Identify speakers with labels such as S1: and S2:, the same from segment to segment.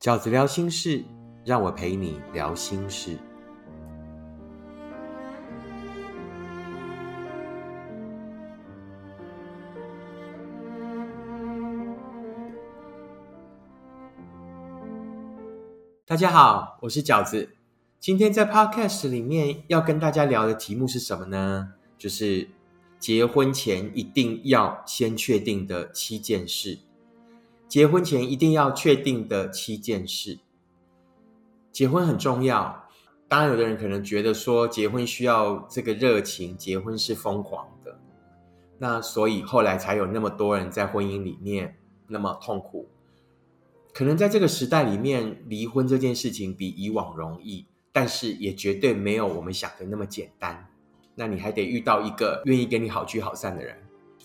S1: 饺子聊心事，让我陪你聊心事。大家好，我是饺子。今天在 Podcast 里面要跟大家聊的题目是什么呢？就是结婚前一定要先确定的七件事。结婚前一定要确定的七件事。结婚很重要，当然有的人可能觉得说结婚需要这个热情，结婚是疯狂的，那所以后来才有那么多人在婚姻里面那么痛苦。可能在这个时代里面，离婚这件事情比以往容易，但是也绝对没有我们想的那么简单。那你还得遇到一个愿意跟你好聚好散的人，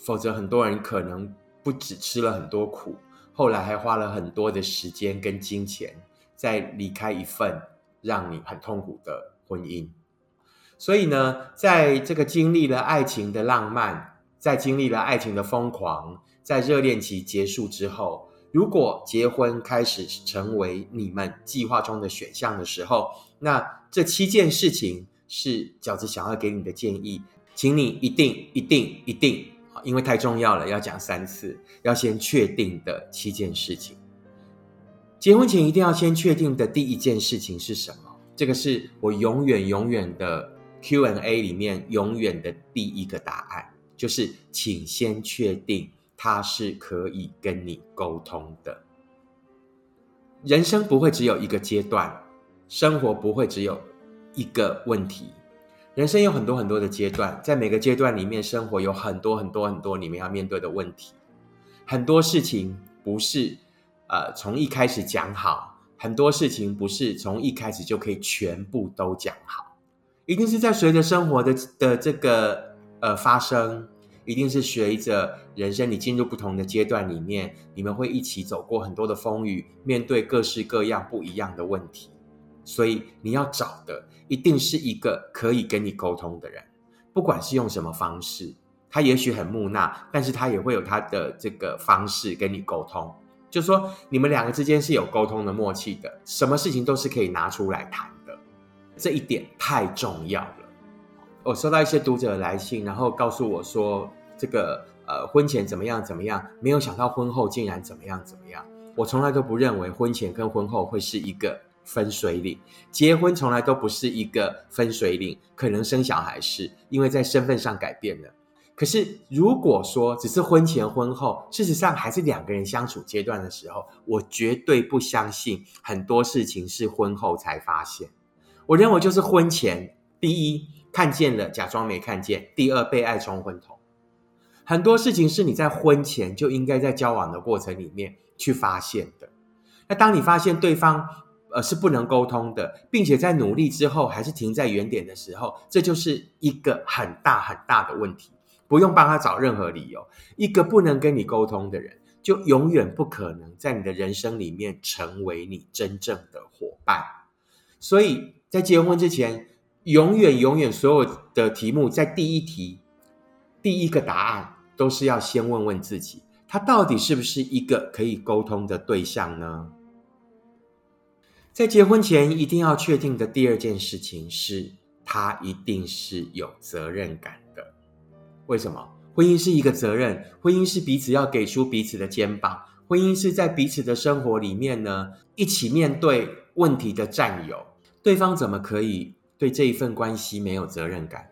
S1: 否则很多人可能不只吃了很多苦。后来还花了很多的时间跟金钱，在离开一份让你很痛苦的婚姻。所以呢，在这个经历了爱情的浪漫，在经历了爱情的疯狂，在热恋期结束之后，如果结婚开始成为你们计划中的选项的时候，那这七件事情是饺子想要给你的建议，请你一定、一定、一定。因为太重要了，要讲三次，要先确定的七件事情。结婚前一定要先确定的第一件事情是什么？这个是我永远永远的 Q&A 里面永远的第一个答案，就是请先确定他是可以跟你沟通的。人生不会只有一个阶段，生活不会只有一个问题。人生有很多很多的阶段，在每个阶段里面，生活有很多很多很多你们要面对的问题。很多事情不是呃从一开始讲好，很多事情不是从一开始就可以全部都讲好，一定是在随着生活的的这个呃发生，一定是随着人生你进入不同的阶段里面，你们会一起走过很多的风雨，面对各式各样不一样的问题。所以你要找的一定是一个可以跟你沟通的人，不管是用什么方式，他也许很木讷，但是他也会有他的这个方式跟你沟通。就说，你们两个之间是有沟通的默契的，什么事情都是可以拿出来谈的，这一点太重要了。我收到一些读者来信，然后告诉我说，这个呃婚前怎么样怎么样，没有想到婚后竟然怎么样怎么样。我从来都不认为婚前跟婚后会是一个。分水岭，结婚从来都不是一个分水岭，可能生小孩是因为在身份上改变了。可是如果说只是婚前婚后，事实上还是两个人相处阶段的时候，我绝对不相信很多事情是婚后才发现。我认为就是婚前，第一看见了假装没看见，第二被爱冲昏头。很多事情是你在婚前就应该在交往的过程里面去发现的。那当你发现对方，呃，是不能沟通的，并且在努力之后还是停在原点的时候，这就是一个很大很大的问题。不用帮他找任何理由，一个不能跟你沟通的人，就永远不可能在你的人生里面成为你真正的伙伴。所以在结婚之前，永远永远所有的题目，在第一题第一个答案都是要先问问自己，他到底是不是一个可以沟通的对象呢？在结婚前一定要确定的第二件事情是，他一定是有责任感的。为什么？婚姻是一个责任，婚姻是彼此要给出彼此的肩膀，婚姻是在彼此的生活里面呢，一起面对问题的战友。对方怎么可以对这一份关系没有责任感？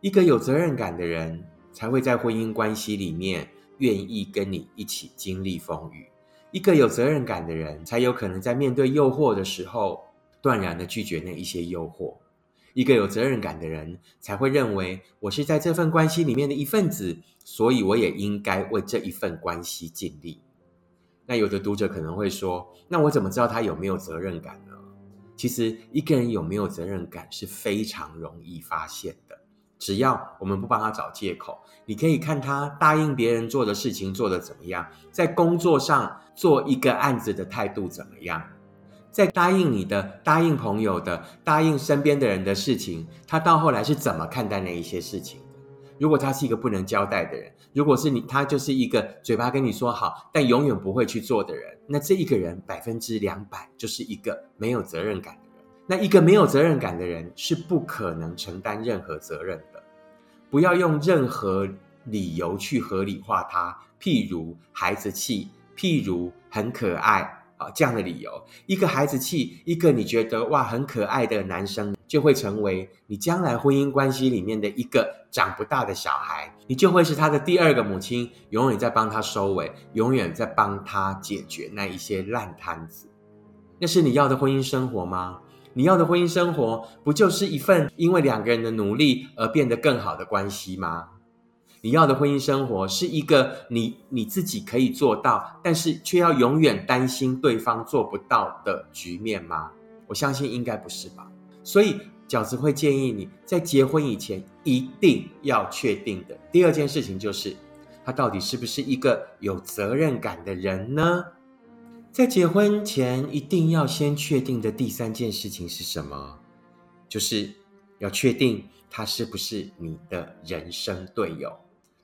S1: 一个有责任感的人，才会在婚姻关系里面愿意跟你一起经历风雨。一个有责任感的人，才有可能在面对诱惑的时候，断然的拒绝那一些诱惑。一个有责任感的人，才会认为我是在这份关系里面的一份子，所以我也应该为这一份关系尽力。那有的读者可能会说：“那我怎么知道他有没有责任感呢？”其实，一个人有没有责任感是非常容易发现的。只要我们不帮他找借口，你可以看他答应别人做的事情做得怎么样，在工作上做一个案子的态度怎么样，在答应你的、答应朋友的、答应身边的人的事情，他到后来是怎么看待那一些事情的？如果他是一个不能交代的人，如果是你，他就是一个嘴巴跟你说好，但永远不会去做的人，那这一个人百分之两百就是一个没有责任感的人。那一个没有责任感的人是不可能承担任何责任的。不要用任何理由去合理化他，譬如孩子气，譬如很可爱啊。这样的理由，一个孩子气，一个你觉得哇很可爱的男生，就会成为你将来婚姻关系里面的一个长不大的小孩，你就会是他的第二个母亲，永远在帮他收尾，永远在帮他解决那一些烂摊子。那是你要的婚姻生活吗？你要的婚姻生活，不就是一份因为两个人的努力而变得更好的关系吗？你要的婚姻生活是一个你你自己可以做到，但是却要永远担心对方做不到的局面吗？我相信应该不是吧。所以饺子会建议你在结婚以前一定要确定的第二件事情就是，他到底是不是一个有责任感的人呢？在结婚前一定要先确定的第三件事情是什么？就是要确定他是不是你的人生队友。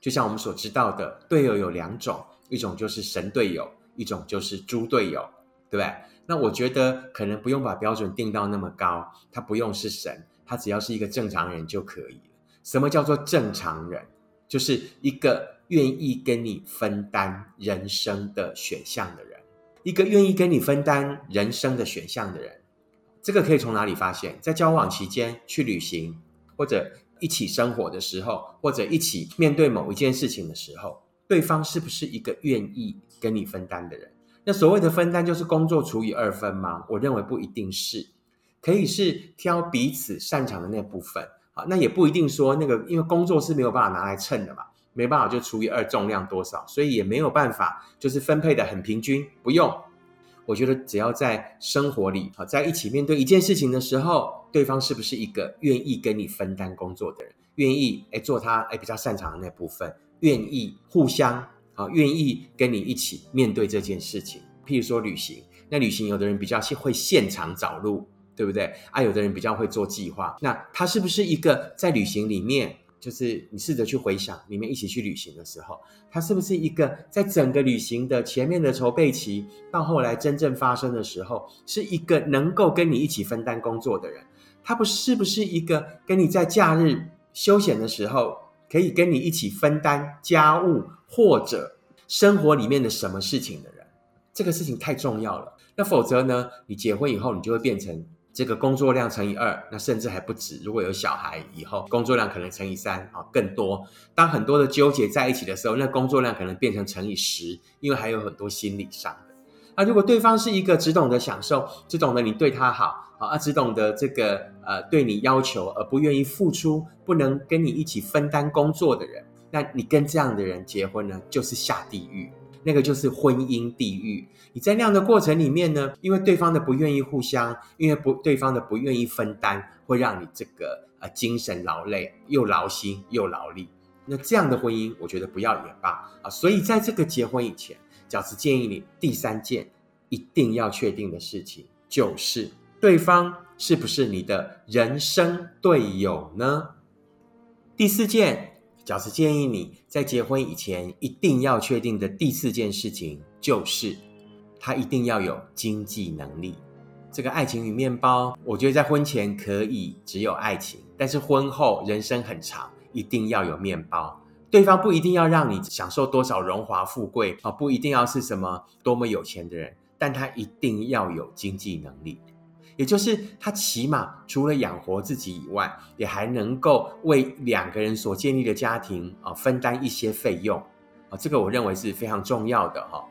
S1: 就像我们所知道的，队友有两种，一种就是神队友，一种就是猪队友，对不对？那我觉得可能不用把标准定到那么高，他不用是神，他只要是一个正常人就可以了。什么叫做正常人？就是一个愿意跟你分担人生的选项的人，一个愿意跟你分担人生的选项的人。这个可以从哪里发现？在交往期间去旅行，或者。一起生活的时候，或者一起面对某一件事情的时候，对方是不是一个愿意跟你分担的人？那所谓的分担就是工作除以二分吗？我认为不一定是，可以是挑彼此擅长的那部分。好，那也不一定说那个，因为工作是没有办法拿来称的嘛，没办法就除以二重量多少，所以也没有办法就是分配的很平均。不用，我觉得只要在生活里，好在一起面对一件事情的时候。对方是不是一个愿意跟你分担工作的人？愿意哎做他哎比较擅长的那部分，愿意互相啊，愿意跟你一起面对这件事情。譬如说旅行，那旅行有的人比较会现场找路，对不对？啊，有的人比较会做计划。那他是不是一个在旅行里面？就是你试着去回想，你们一起去旅行的时候，他是不是一个在整个旅行的前面的筹备期，到后来真正发生的时候，是一个能够跟你一起分担工作的人？他不是不是一个跟你在假日休闲的时候，可以跟你一起分担家务或者生活里面的什么事情的人？这个事情太重要了。那否则呢？你结婚以后，你就会变成。这个工作量乘以二，那甚至还不止。如果有小孩以后，工作量可能乘以三啊，更多。当很多的纠结在一起的时候，那工作量可能变成乘以十，因为还有很多心理上的。那如果对方是一个只懂得享受，只懂得你对他好啊，只懂得这个呃对你要求，而不愿意付出，不能跟你一起分担工作的人，那你跟这样的人结婚呢，就是下地狱。那个就是婚姻地狱。你在那样的过程里面呢，因为对方的不愿意互相，因为不对方的不愿意分担，会让你这个呃精神劳累，又劳心又劳力。那这样的婚姻，我觉得不要也罢啊。所以在这个结婚以前，饺子建议你第三件一定要确定的事情，就是对方是不是你的人生队友呢？第四件。饺子建议你在结婚以前一定要确定的第四件事情，就是他一定要有经济能力。这个爱情与面包，我觉得在婚前可以只有爱情，但是婚后人生很长，一定要有面包。对方不一定要让你享受多少荣华富贵啊，不一定要是什么多么有钱的人，但他一定要有经济能力。也就是他起码除了养活自己以外，也还能够为两个人所建立的家庭啊分担一些费用啊，这个我认为是非常重要的哈。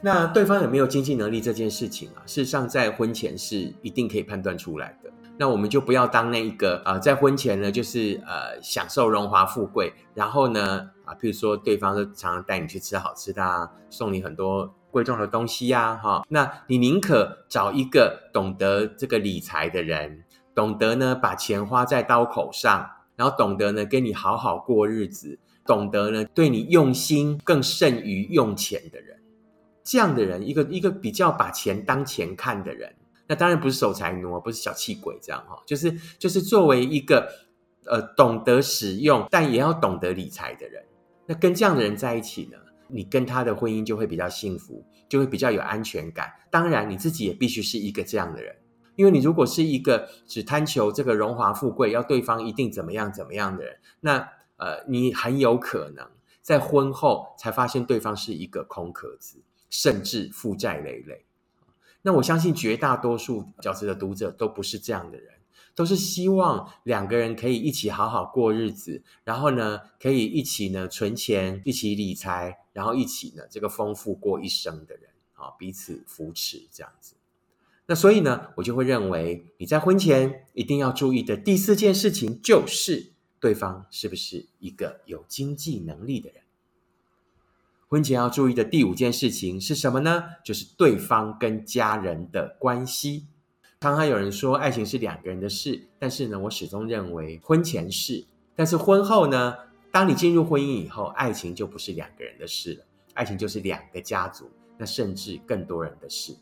S1: 那对方有没有经济能力这件事情啊，事实上在婚前是一定可以判断出来的。那我们就不要当那一个啊，在婚前呢就是呃享受荣华富贵，然后呢啊，譬如说对方都常常带你去吃好吃的啊，送你很多。贵重的东西呀，哈，那你宁可找一个懂得这个理财的人，懂得呢把钱花在刀口上，然后懂得呢跟你好好过日子，懂得呢对你用心更胜于用钱的人，这样的人，一个一个比较把钱当钱看的人，那当然不是守财奴，不是小气鬼，这样哈，就是就是作为一个呃懂得使用，但也要懂得理财的人。那跟这样的人在一起呢，你跟他的婚姻就会比较幸福，就会比较有安全感。当然，你自己也必须是一个这样的人，因为你如果是一个只贪求这个荣华富贵，要对方一定怎么样怎么样的人，那呃，你很有可能在婚后才发现对方是一个空壳子，甚至负债累累。那我相信绝大多数饺子的读者都不是这样的人，都是希望两个人可以一起好好过日子，然后呢，可以一起呢存钱，一起理财，然后一起呢这个丰富过一生的人啊，彼此扶持这样子。那所以呢，我就会认为你在婚前一定要注意的第四件事情，就是对方是不是一个有经济能力的人。婚前要注意的第五件事情是什么呢？就是对方跟家人的关系。常常有人说爱情是两个人的事，但是呢，我始终认为婚前是，但是婚后呢，当你进入婚姻以后，爱情就不是两个人的事了，爱情就是两个家族，那甚至更多人的事。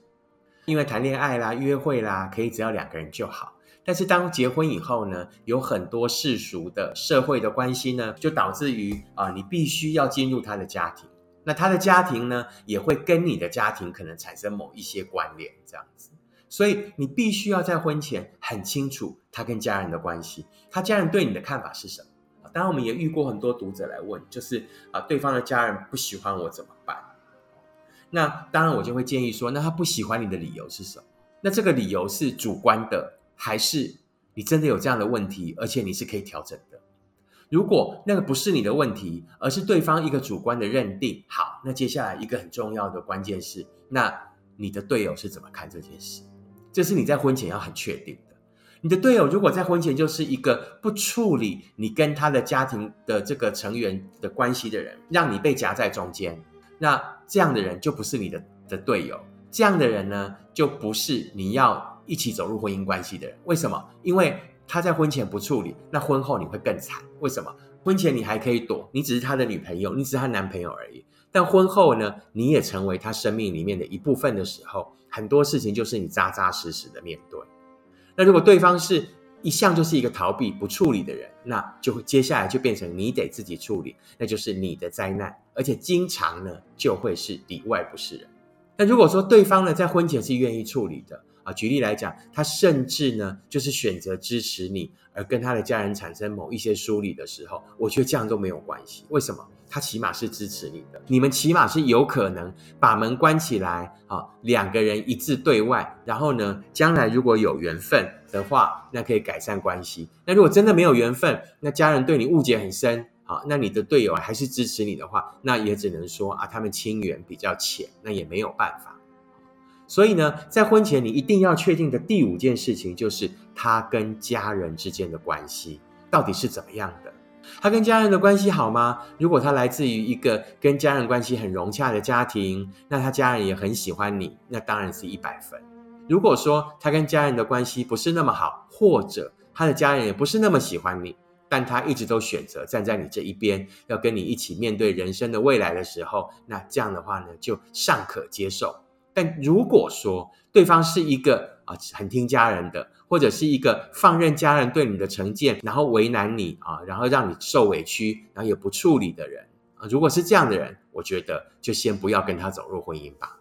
S1: 因为谈恋爱啦、约会啦，可以只要两个人就好，但是当结婚以后呢，有很多世俗的社会的关系呢，就导致于啊，你必须要进入他的家庭。那他的家庭呢，也会跟你的家庭可能产生某一些关联，这样子。所以你必须要在婚前很清楚他跟家人的关系，他家人对你的看法是什么。当然，我们也遇过很多读者来问，就是啊，对方的家人不喜欢我怎么办？那当然，我就会建议说，那他不喜欢你的理由是什么？那这个理由是主观的，还是你真的有这样的问题，而且你是可以调整的？如果那个不是你的问题，而是对方一个主观的认定，好，那接下来一个很重要的关键是，那你的队友是怎么看这件事？这是你在婚前要很确定的。你的队友如果在婚前就是一个不处理你跟他的家庭的这个成员的关系的人，让你被夹在中间，那这样的人就不是你的的队友。这样的人呢，就不是你要一起走入婚姻关系的人。为什么？因为。他在婚前不处理，那婚后你会更惨。为什么？婚前你还可以躲，你只是他的女朋友，你只是他男朋友而已。但婚后呢，你也成为他生命里面的一部分的时候，很多事情就是你扎扎实实的面对。那如果对方是一向就是一个逃避不处理的人，那就会接下来就变成你得自己处理，那就是你的灾难，而且经常呢就会是里外不是人。那如果说对方呢在婚前是愿意处理的。啊，举例来讲，他甚至呢，就是选择支持你，而跟他的家人产生某一些疏离的时候，我觉得这样都没有关系。为什么？他起码是支持你的，你们起码是有可能把门关起来，啊，两个人一致对外，然后呢，将来如果有缘分的话，那可以改善关系。那如果真的没有缘分，那家人对你误解很深，好，那你的队友还是支持你的话，那也只能说啊，他们亲缘比较浅，那也没有办法。所以呢，在婚前你一定要确定的第五件事情，就是他跟家人之间的关系到底是怎么样的。他跟家人的关系好吗？如果他来自于一个跟家人关系很融洽的家庭，那他家人也很喜欢你，那当然是一百分。如果说他跟家人的关系不是那么好，或者他的家人也不是那么喜欢你，但他一直都选择站在你这一边，要跟你一起面对人生的未来的时候，那这样的话呢，就尚可接受。但如果说对方是一个啊很听家人的，或者是一个放任家人对你的成见，然后为难你啊，然后让你受委屈，然后也不处理的人啊，如果是这样的人，我觉得就先不要跟他走入婚姻吧。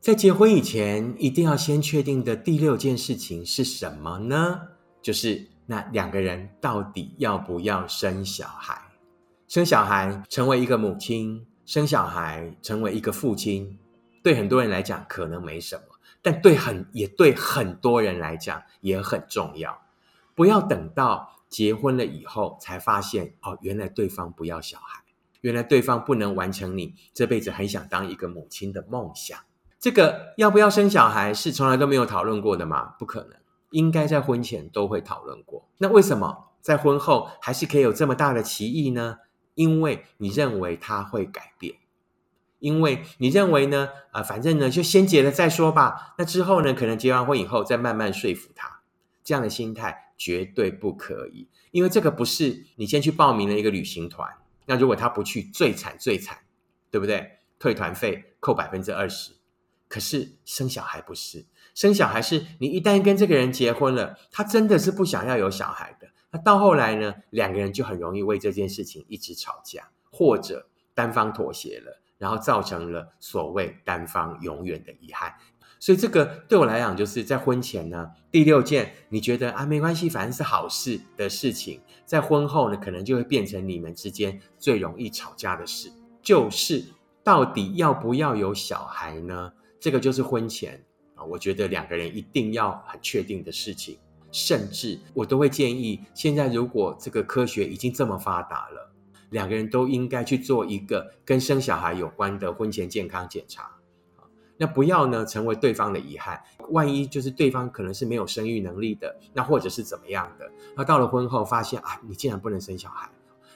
S1: 在结婚以前，一定要先确定的第六件事情是什么呢？就是那两个人到底要不要生小孩？生小孩成为一个母亲，生小孩成为一个父亲。对很多人来讲可能没什么，但对很也对很多人来讲也很重要。不要等到结婚了以后才发现哦，原来对方不要小孩，原来对方不能完成你这辈子很想当一个母亲的梦想。这个要不要生小孩是从来都没有讨论过的吗？不可能，应该在婚前都会讨论过。那为什么在婚后还是可以有这么大的歧义呢？因为你认为他会改变。因为你认为呢？啊，反正呢，就先结了再说吧。那之后呢，可能结完婚以后再慢慢说服他。这样的心态绝对不可以，因为这个不是你先去报名了一个旅行团。那如果他不去，最惨最惨，对不对？退团费扣百分之二十。可是生小孩不是，生小孩是你一旦跟这个人结婚了，他真的是不想要有小孩的。那到后来呢，两个人就很容易为这件事情一直吵架，或者单方妥协了，然后造成了所谓单方永远的遗憾。所以这个对我来讲，就是在婚前呢，第六件你觉得啊没关系，反正是好事的事情，在婚后呢，可能就会变成你们之间最容易吵架的事，就是到底要不要有小孩呢？这个就是婚前啊，我觉得两个人一定要很确定的事情，甚至我都会建议，现在如果这个科学已经这么发达了，两个人都应该去做一个跟生小孩有关的婚前健康检查。那不要呢，成为对方的遗憾。万一就是对方可能是没有生育能力的，那或者是怎么样的？那到了婚后发现啊，你竟然不能生小孩，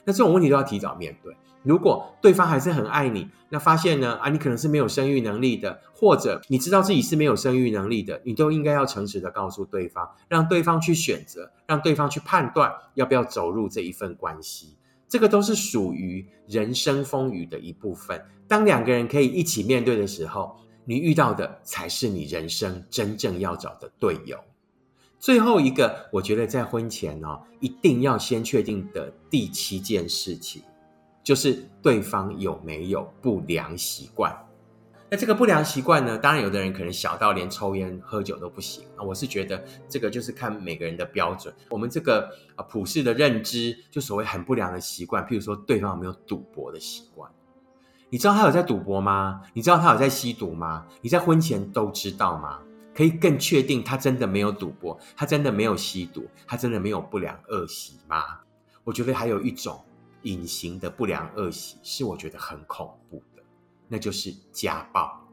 S1: 那这种问题都要提早面对。如果对方还是很爱你，那发现呢啊，你可能是没有生育能力的，或者你知道自己是没有生育能力的，你都应该要诚实的告诉对方，让对方去选择，让对方去判断要不要走入这一份关系。这个都是属于人生风雨的一部分。当两个人可以一起面对的时候。你遇到的才是你人生真正要找的队友。最后一个，我觉得在婚前哦，一定要先确定的第七件事情，就是对方有没有不良习惯。那这个不良习惯呢，当然有的人可能小到连抽烟喝酒都不行啊。我是觉得这个就是看每个人的标准。我们这个啊普世的认知，就所谓很不良的习惯，譬如说对方有没有赌博的习惯。你知道他有在赌博吗？你知道他有在吸毒吗？你在婚前都知道吗？可以更确定他真的没有赌博，他真的没有吸毒，他真的没有不良恶习吗？我觉得还有一种隐形的不良恶习是我觉得很恐怖，那就是家暴。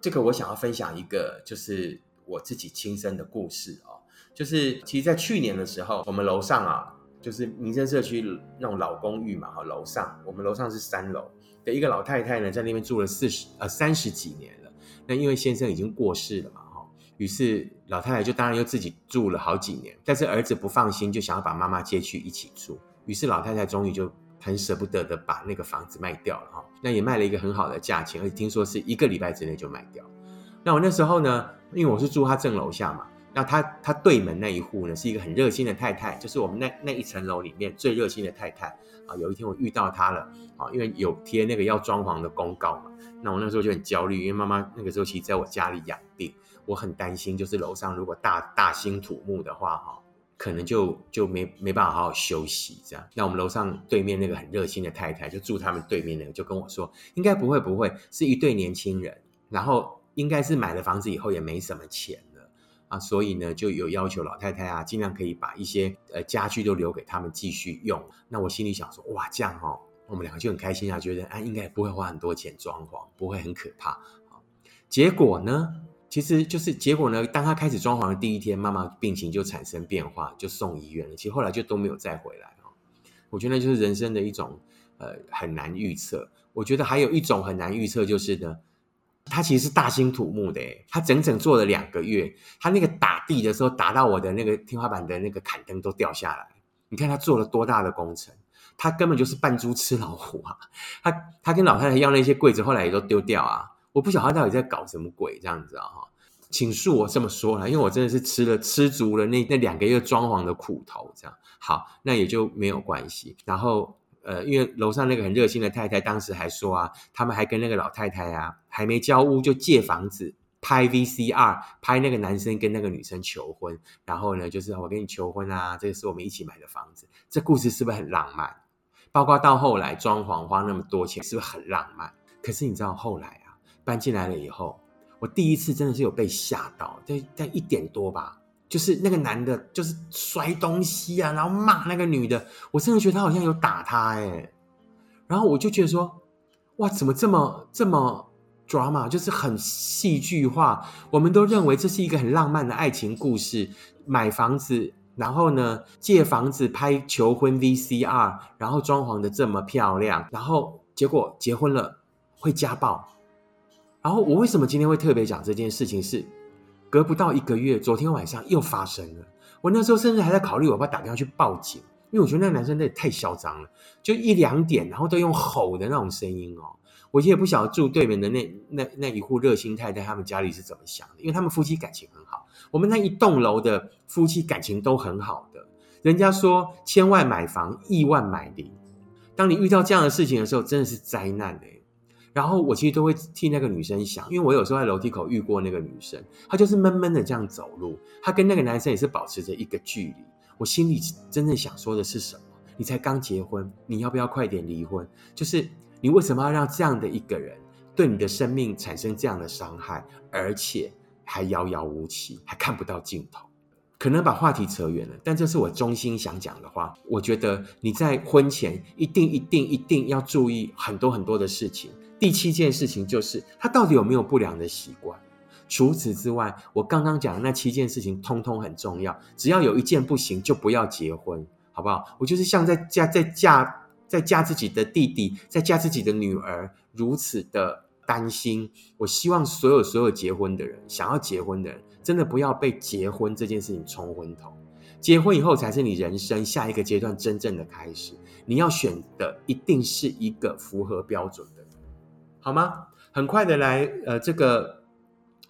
S1: 这个我想要分享一个就是我自己亲身的故事哦，就是其实，在去年的时候，我们楼上啊，就是民生社区那种老公寓嘛，哈，楼上我们楼上是三楼。的一个老太太呢，在那边住了四十呃三十几年了。那因为先生已经过世了嘛，哈，于是老太太就当然又自己住了好几年。但是儿子不放心，就想要把妈妈接去一起住。于是老太太终于就很舍不得的把那个房子卖掉了，哈。那也卖了一个很好的价钱，而且听说是一个礼拜之内就卖掉。那我那时候呢，因为我是住他正楼下嘛，那他他对门那一户呢，是一个很热心的太太，就是我们那那一层楼里面最热心的太太。啊，有一天我遇到他了，啊，因为有贴那个要装潢的公告嘛，那我那时候就很焦虑，因为妈妈那个时候其实在我家里养病，我很担心，就是楼上如果大大兴土木的话，哈，可能就就没没办法好好休息这样。那我们楼上对面那个很热心的太太，就住他们对面那个，就跟我说，应该不会不会，是一对年轻人，然后应该是买了房子以后也没什么钱了。啊，所以呢，就有要求老太太啊，尽量可以把一些呃家具都留给他们继续用。那我心里想说，哇，这样哦，我们两个就很开心啊，觉得啊，应该不会花很多钱装潢，不会很可怕。结果呢，其实就是结果呢，当他开始装潢的第一天，妈妈病情就产生变化，就送医院了。其实后来就都没有再回来哦。我觉得就是人生的一种呃很难预测。我觉得还有一种很难预测就是呢。他其实是大兴土木的，他整整做了两个月，他那个打地的时候打到我的那个天花板的那个坎灯都掉下来。你看他做了多大的工程，他根本就是扮猪吃老虎啊！他他跟老太太要那些柜子，后来也都丢掉啊！我不晓得他到底在搞什么鬼这样子啊！哈，请恕我这么说了，因为我真的是吃了吃足了那那两个月装潢的苦头，这样好，那也就没有关系。然后。呃，因为楼上那个很热心的太太，当时还说啊，他们还跟那个老太太啊，还没交屋就借房子拍 VCR，拍那个男生跟那个女生求婚，然后呢，就是我跟你求婚啊，这个是我们一起买的房子，这故事是不是很浪漫？包括到后来装潢花那么多钱，是不是很浪漫？可是你知道后来，搬进来了以后，我第一次真的是有被吓到，在在一点多吧。就是那个男的，就是摔东西啊，然后骂那个女的，我真的觉得他好像有打他哎，然后我就觉得说，哇，怎么这么这么 drama，就是很戏剧化。我们都认为这是一个很浪漫的爱情故事，买房子，然后呢借房子拍求婚 VCR，然后装潢的这么漂亮，然后结果结婚了会家暴。然后我为什么今天会特别讲这件事情是？隔不到一个月，昨天晚上又发生了。我那时候甚至还在考虑，我要打电话去报警，因为我觉得那个男生那也太嚣张了，就一两点，然后都用吼的那种声音哦。我也不晓得住对面的那那那一户热心太太他们家里是怎么想的，因为他们夫妻感情很好，我们那一栋楼的夫妻感情都很好的，人家说千万买房，亿万买邻。当你遇到这样的事情的时候，真的是灾难哎。然后我其实都会替那个女生想，因为我有时候在楼梯口遇过那个女生，她就是闷闷的这样走路，她跟那个男生也是保持着一个距离。我心里真正想说的是什么？你才刚结婚，你要不要快点离婚？就是你为什么要让这样的一个人对你的生命产生这样的伤害，而且还遥遥无期，还看不到尽头？可能把话题扯远了，但这是我衷心想讲的话。我觉得你在婚前一定、一定、一定要注意很多很多的事情。第七件事情就是他到底有没有不良的习惯。除此之外，我刚刚讲的那七件事情通通很重要。只要有一件不行，就不要结婚，好不好？我就是像在嫁、在嫁、在嫁自己的弟弟，在嫁自己的女儿，如此的担心。我希望所有所有结婚的人，想要结婚的人，真的不要被结婚这件事情冲昏头。结婚以后才是你人生下一个阶段真正的开始。你要选的一定是一个符合标准的。好吗？很快的来，呃，这个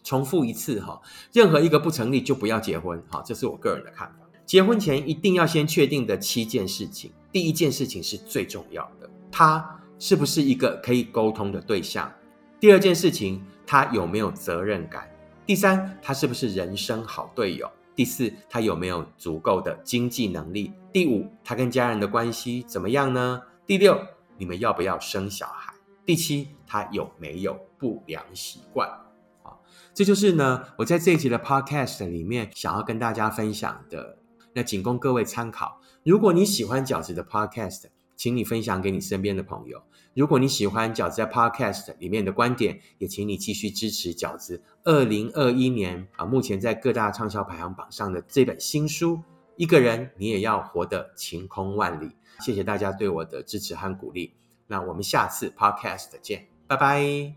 S1: 重复一次哈。任何一个不成立就不要结婚，哈，这是我个人的看法。结婚前一定要先确定的七件事情，第一件事情是最重要的，他是不是一个可以沟通的对象？第二件事情，他有没有责任感？第三，他是不是人生好队友？第四，他有没有足够的经济能力？第五，他跟家人的关系怎么样呢？第六，你们要不要生小孩？第七，他有没有不良习惯？啊，这就是呢，我在这一集的 Podcast 里面想要跟大家分享的，那仅供各位参考。如果你喜欢饺子的 Podcast，请你分享给你身边的朋友。如果你喜欢饺子在 Podcast 里面的观点，也请你继续支持饺子二零二一年啊，目前在各大畅销排行榜上的这本新书《一个人你也要活得晴空万里》。谢谢大家对我的支持和鼓励。那我们下次 podcast 见，拜拜。